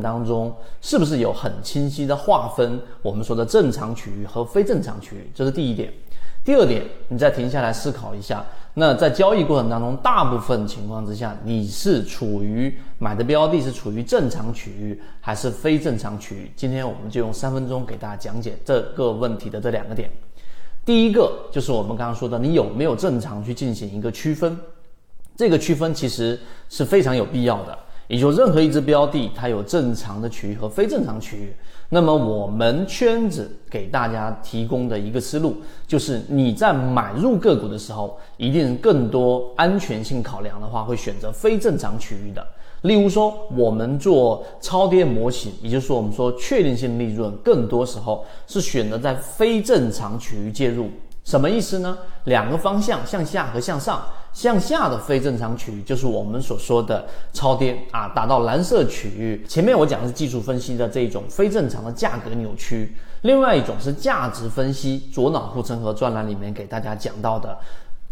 当中是不是有很清晰的划分？我们说的正常区域和非正常区域，这是第一点。第二点，你再停下来思考一下，那在交易过程当中，大部分情况之下，你是处于买的标的是处于正常区域还是非正常区域？今天我们就用三分钟给大家讲解这个问题的这两个点。第一个就是我们刚刚说的，你有没有正常去进行一个区分？这个区分其实是非常有必要的。也就任何一只标的，它有正常的区域和非正常区域。那么我们圈子给大家提供的一个思路，就是你在买入个股的时候，一定更多安全性考量的话，会选择非正常区域的。例如说，我们做超跌模型，也就是说，我们说确定性利润，更多时候是选择在非正常区域介入。什么意思呢？两个方向，向下和向上。向下的非正常区域就是我们所说的超跌啊，达到蓝色区域。前面我讲的是技术分析的这种非正常的价格扭曲，另外一种是价值分析。左脑护城河专栏里面给大家讲到的，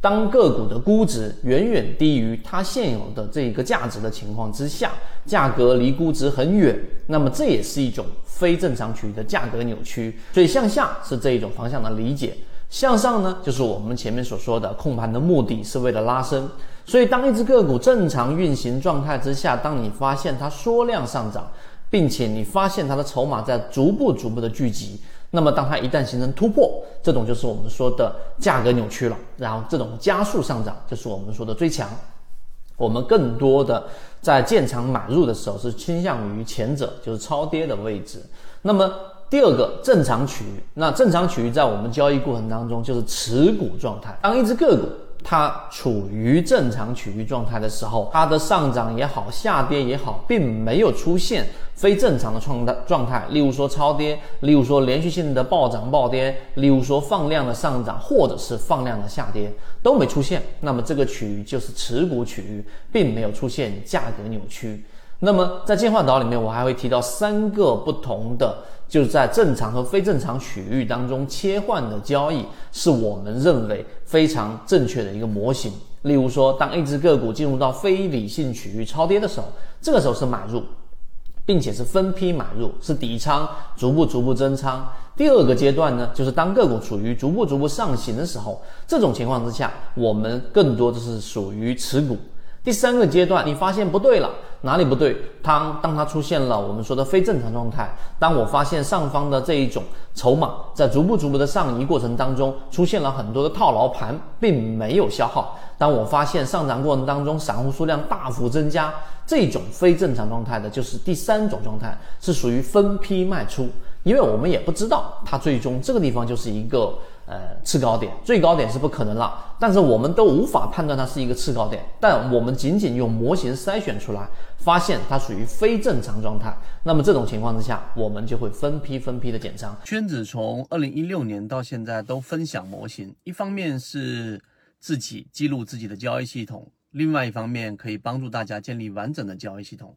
当个股的估值远远低于它现有的这个价值的情况之下，价格离估值很远，那么这也是一种非正常区域的价格扭曲。所以向下是这一种方向的理解。向上呢，就是我们前面所说的控盘的目的是为了拉升，所以当一只个股正常运行状态之下，当你发现它缩量上涨，并且你发现它的筹码在逐步逐步的聚集，那么当它一旦形成突破，这种就是我们说的价格扭曲了，然后这种加速上涨就是我们说的追强。我们更多的在建仓买入的时候是倾向于前者，就是超跌的位置。那么第二个正常区域，那正常区域在我们交易过程当中就是持股状态。当一只个股它处于正常区域状态的时候，它的上涨也好，下跌也好，并没有出现非正常的状态状态。例如说超跌，例如说连续性的暴涨暴跌，例如说放量的上涨，或者是放量的下跌都没出现。那么这个区域就是持股区域，并没有出现价格扭曲。那么在进化岛里面，我还会提到三个不同的。就是在正常和非正常区域当中切换的交易，是我们认为非常正确的一个模型。例如说，当一只个股进入到非理性区域超跌的时候，这个时候是买入，并且是分批买入，是底仓逐步逐步增仓。第二个阶段呢，就是当个股处于逐步逐步上行的时候，这种情况之下，我们更多的是属于持股。第三个阶段，你发现不对了，哪里不对？当当它出现了我们说的非正常状态，当我发现上方的这一种筹码在逐步逐步的上移过程当中，出现了很多的套牢盘，并没有消耗。当我发现上涨过程当中散户数量大幅增加，这种非正常状态的，就是第三种状态，是属于分批卖出，因为我们也不知道它最终这个地方就是一个。呃，次高点，最高点是不可能了，但是我们都无法判断它是一个次高点，但我们仅仅用模型筛选出来，发现它属于非正常状态，那么这种情况之下，我们就会分批分批的减仓。圈子从二零一六年到现在都分享模型，一方面是自己记录自己的交易系统，另外一方面可以帮助大家建立完整的交易系统。